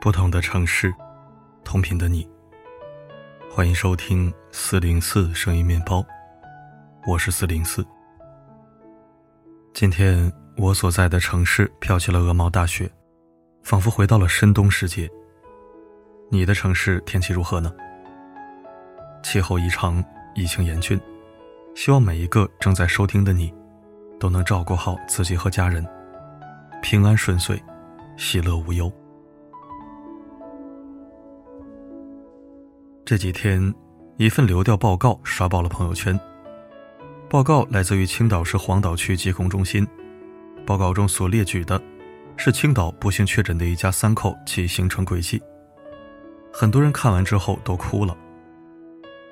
不同的城市，同频的你。欢迎收听四零四声音面包，我是四零四。今天我所在的城市飘起了鹅毛大雪，仿佛回到了深冬世界。你的城市天气如何呢？气候异常，疫情严峻，希望每一个正在收听的你，都能照顾好自己和家人，平安顺遂，喜乐无忧。这几天，一份流调报告刷爆了朋友圈。报告来自于青岛市黄岛区疾控中心。报告中所列举的，是青岛不幸确诊的一家三口其行程轨迹。很多人看完之后都哭了，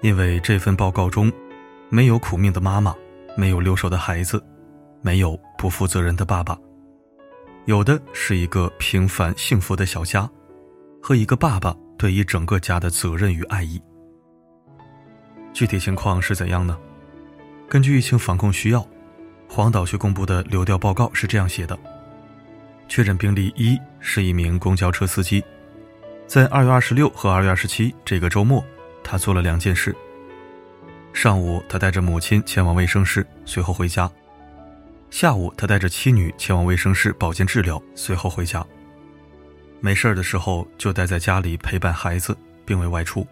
因为这份报告中，没有苦命的妈妈，没有留守的孩子，没有不负责任的爸爸，有的是一个平凡幸福的小家，和一个爸爸。对一整个家的责任与爱意。具体情况是怎样呢？根据疫情防控需要，黄岛区公布的流调报告是这样写的：确诊病例一是一名公交车司机，在二月二十六和二月二十七这个周末，他做了两件事。上午，他带着母亲前往卫生室，随后回家；下午，他带着妻女前往卫生室保健治疗，随后回家。没事儿的时候就待在家里陪伴孩子，并未外出。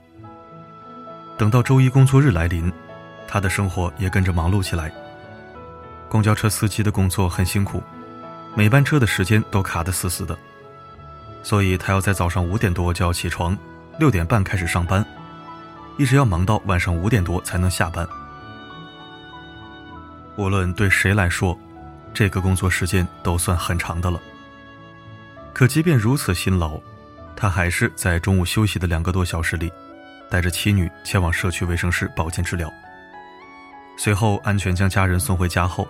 等到周一工作日来临，他的生活也跟着忙碌起来。公交车司机的工作很辛苦，每班车的时间都卡得死死的，所以他要在早上五点多就要起床，六点半开始上班，一直要忙到晚上五点多才能下班。无论对谁来说，这个工作时间都算很长的了。可即便如此辛劳，他还是在中午休息的两个多小时里，带着妻女前往社区卫生室保健治疗。随后安全将家人送回家后，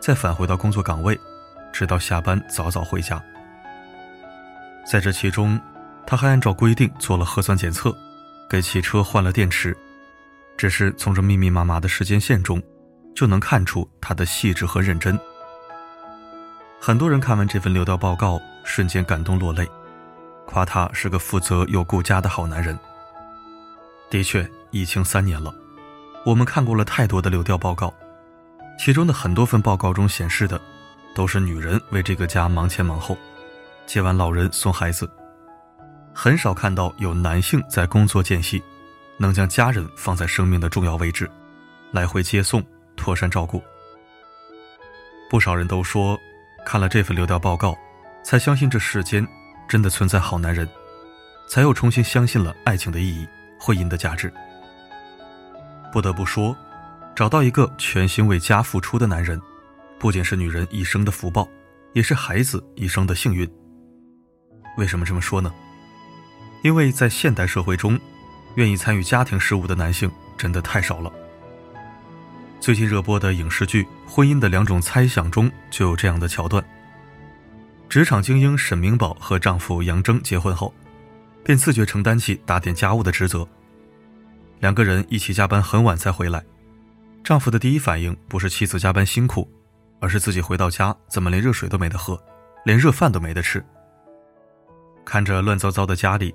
再返回到工作岗位，直到下班早早回家。在这其中，他还按照规定做了核酸检测，给汽车换了电池。只是从这密密麻麻的时间线中，就能看出他的细致和认真。很多人看完这份流调报告。瞬间感动落泪，夸他是个负责又顾家的好男人。的确，疫情三年了，我们看过了太多的流调报告，其中的很多份报告中显示的，都是女人为这个家忙前忙后，接完老人送孩子，很少看到有男性在工作间隙，能将家人放在生命的重要位置，来回接送，妥善照顾。不少人都说，看了这份流调报告。才相信这世间真的存在好男人，才又重新相信了爱情的意义、婚姻的价值。不得不说，找到一个全心为家付出的男人，不仅是女人一生的福报，也是孩子一生的幸运。为什么这么说呢？因为在现代社会中，愿意参与家庭事务的男性真的太少了。最近热播的影视剧《婚姻的两种猜想》中就有这样的桥段。职场精英沈明宝和丈夫杨铮结婚后，便自觉承担起打点家务的职责。两个人一起加班很晚才回来，丈夫的第一反应不是妻子加班辛苦，而是自己回到家怎么连热水都没得喝，连热饭都没得吃。看着乱糟糟的家里，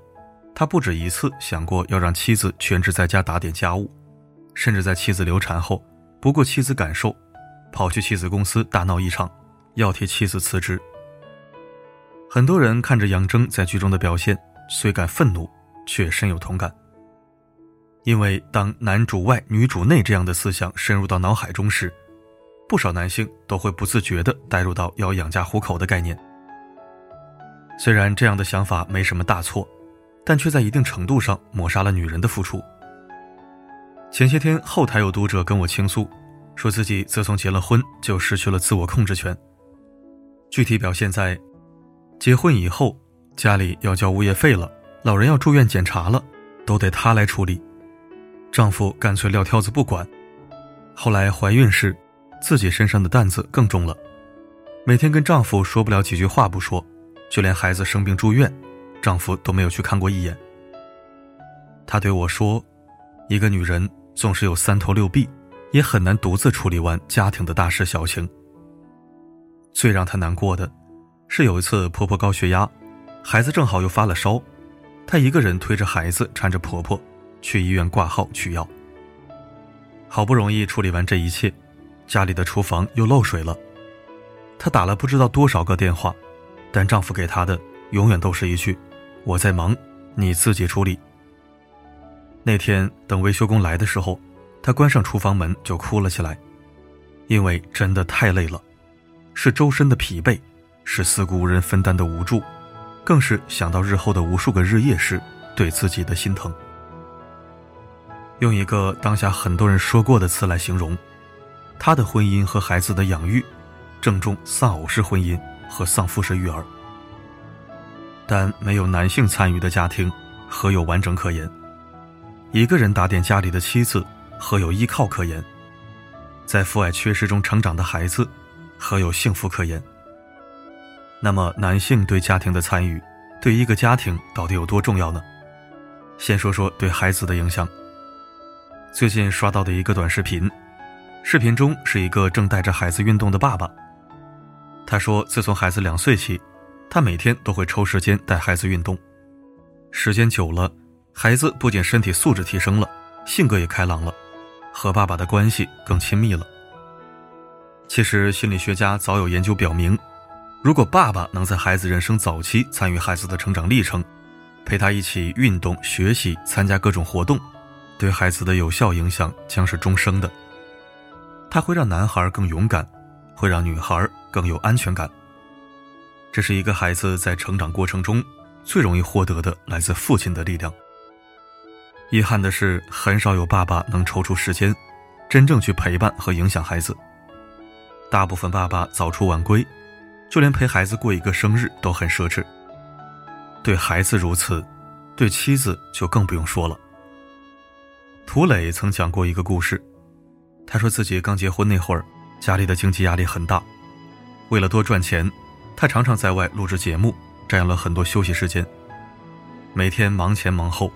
他不止一次想过要让妻子全职在家打点家务，甚至在妻子流产后，不顾妻子感受，跑去妻子公司大闹一场，要替妻子辞职。很多人看着杨铮在剧中的表现，虽感愤怒，却深有同感。因为当男主外女主内这样的思想深入到脑海中时，不少男性都会不自觉地带入到要养家糊口的概念。虽然这样的想法没什么大错，但却在一定程度上抹杀了女人的付出。前些天后台有读者跟我倾诉，说自己自从结了婚就失去了自我控制权。具体表现在。结婚以后，家里要交物业费了，老人要住院检查了，都得她来处理。丈夫干脆撂挑子不管。后来怀孕时，自己身上的担子更重了，每天跟丈夫说不了几句话不说，就连孩子生病住院，丈夫都没有去看过一眼。她对我说：“一个女人纵使有三头六臂，也很难独自处理完家庭的大事小情。”最让她难过的，是有一次婆婆高血压，孩子正好又发了烧，她一个人推着孩子，搀着婆婆去医院挂号取药。好不容易处理完这一切，家里的厨房又漏水了。她打了不知道多少个电话，但丈夫给她的永远都是一句：“我在忙，你自己处理。”那天等维修工来的时候，她关上厨房门就哭了起来，因为真的太累了，是周身的疲惫，是四顾无人分担的无助，更是想到日后的无数个日夜时对自己的心疼。用一个当下很多人说过的词来形容，他的婚姻和孩子的养育，正中丧偶式婚姻和丧父式育儿。但没有男性参与的家庭，何有完整可言？一个人打点家里的妻子，何有依靠可言？在父爱缺失中成长的孩子，何有幸福可言？那么，男性对家庭的参与，对一个家庭到底有多重要呢？先说说对孩子的影响。最近刷到的一个短视频，视频中是一个正带着孩子运动的爸爸。他说，自从孩子两岁起，他每天都会抽时间带孩子运动。时间久了，孩子不仅身体素质提升了，性格也开朗了，和爸爸的关系更亲密了。其实，心理学家早有研究表明，如果爸爸能在孩子人生早期参与孩子的成长历程，陪他一起运动、学习、参加各种活动。对孩子的有效影响将是终生的。它会让男孩更勇敢，会让女孩更有安全感。这是一个孩子在成长过程中最容易获得的来自父亲的力量。遗憾的是，很少有爸爸能抽出时间，真正去陪伴和影响孩子。大部分爸爸早出晚归，就连陪孩子过一个生日都很奢侈。对孩子如此，对妻子就更不用说了。涂磊曾讲过一个故事，他说自己刚结婚那会儿，家里的经济压力很大，为了多赚钱，他常常在外录制节目，占用了很多休息时间。每天忙前忙后，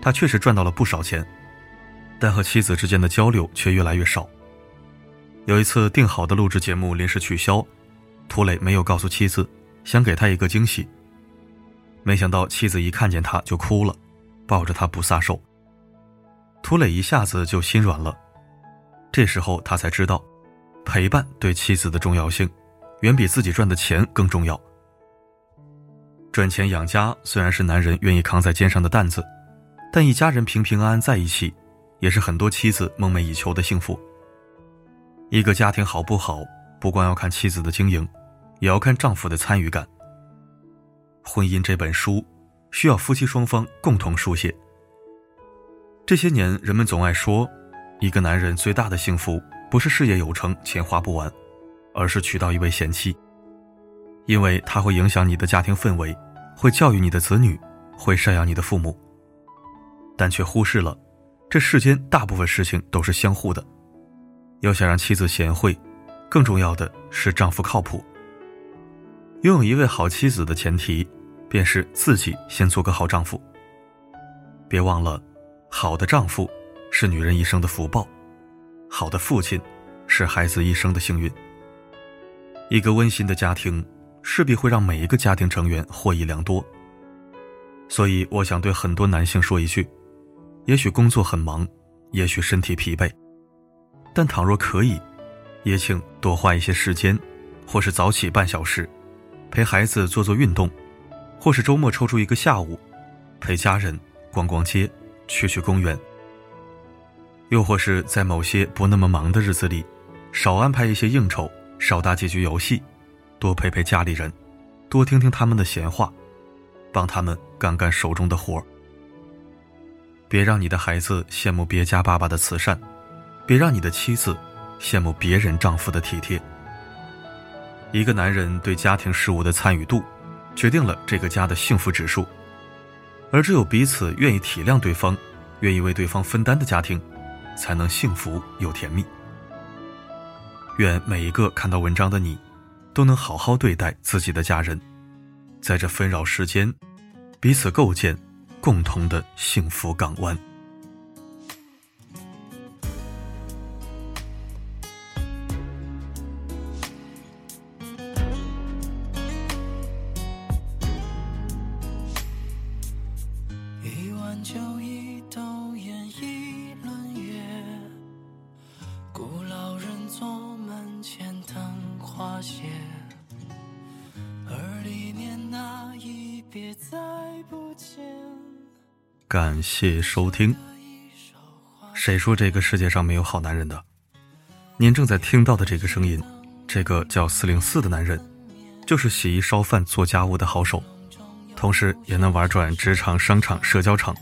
他确实赚到了不少钱，但和妻子之间的交流却越来越少。有一次定好的录制节目临时取消，涂磊没有告诉妻子，想给他一个惊喜。没想到妻子一看见他就哭了，抱着他不撒手。涂磊一下子就心软了，这时候他才知道，陪伴对妻子的重要性，远比自己赚的钱更重要。赚钱养家虽然是男人愿意扛在肩上的担子，但一家人平平安安在一起，也是很多妻子梦寐以求的幸福。一个家庭好不好，不光要看妻子的经营，也要看丈夫的参与感。婚姻这本书，需要夫妻双方共同书写。这些年，人们总爱说，一个男人最大的幸福不是事业有成、钱花不完，而是娶到一位贤妻。因为他会影响你的家庭氛围，会教育你的子女，会赡养你的父母。但却忽视了，这世间大部分事情都是相互的。要想让妻子贤惠，更重要的是丈夫靠谱。拥有一位好妻子的前提，便是自己先做个好丈夫。别忘了。好的丈夫是女人一生的福报，好的父亲是孩子一生的幸运。一个温馨的家庭势必会让每一个家庭成员获益良多。所以，我想对很多男性说一句：也许工作很忙，也许身体疲惫，但倘若可以，也请多花一些时间，或是早起半小时，陪孩子做做运动，或是周末抽出一个下午，陪家人逛逛街。去去公园，又或是在某些不那么忙的日子里，少安排一些应酬，少打几局游戏，多陪陪家里人，多听听他们的闲话，帮他们干干手中的活儿别让你的孩子羡慕别家爸爸的慈善，别让你的妻子羡慕别人丈夫的体贴。一个男人对家庭事务的参与度，决定了这个家的幸福指数。而只有彼此愿意体谅对方，愿意为对方分担的家庭，才能幸福又甜蜜。愿每一个看到文章的你，都能好好对待自己的家人，在这纷扰世间，彼此构建共同的幸福港湾。一碗酒感谢收听。谁说这个世界上没有好男人的？您正在听到的这个声音，这个叫四零四的男人，就是洗衣、烧饭、做家务的好手，同时也能玩转职场、商场、社交场，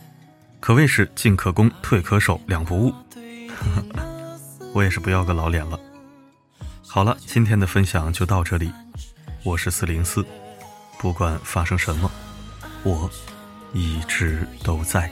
可谓是进可攻、退可守，两不误。我也是不要个老脸了。好了，今天的分享就到这里。我是四零四，不管发生什么，我。一直都在。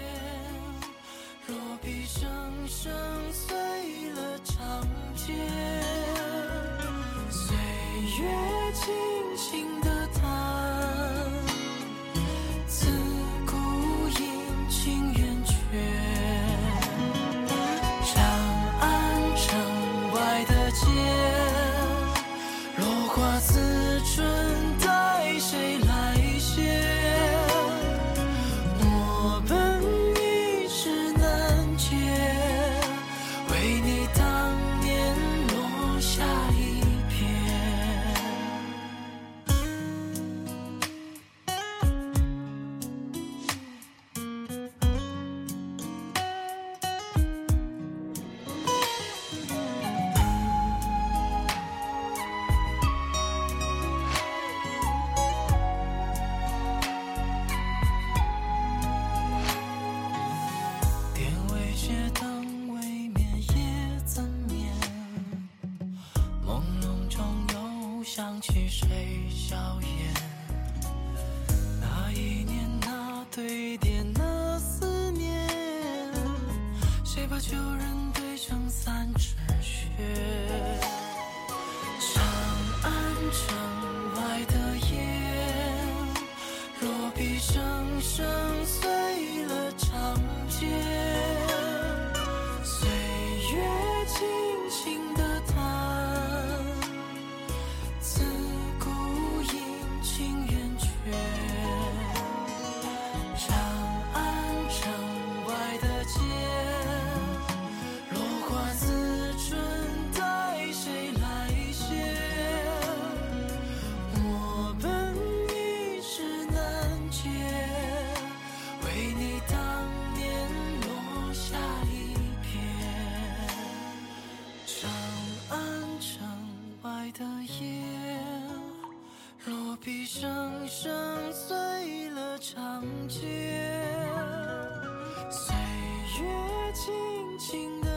起谁笑颜？那一年，那对叠，那思念，谁把旧人堆成三尺雪？长安城外的夜，若比声声。碎了长街。轻轻的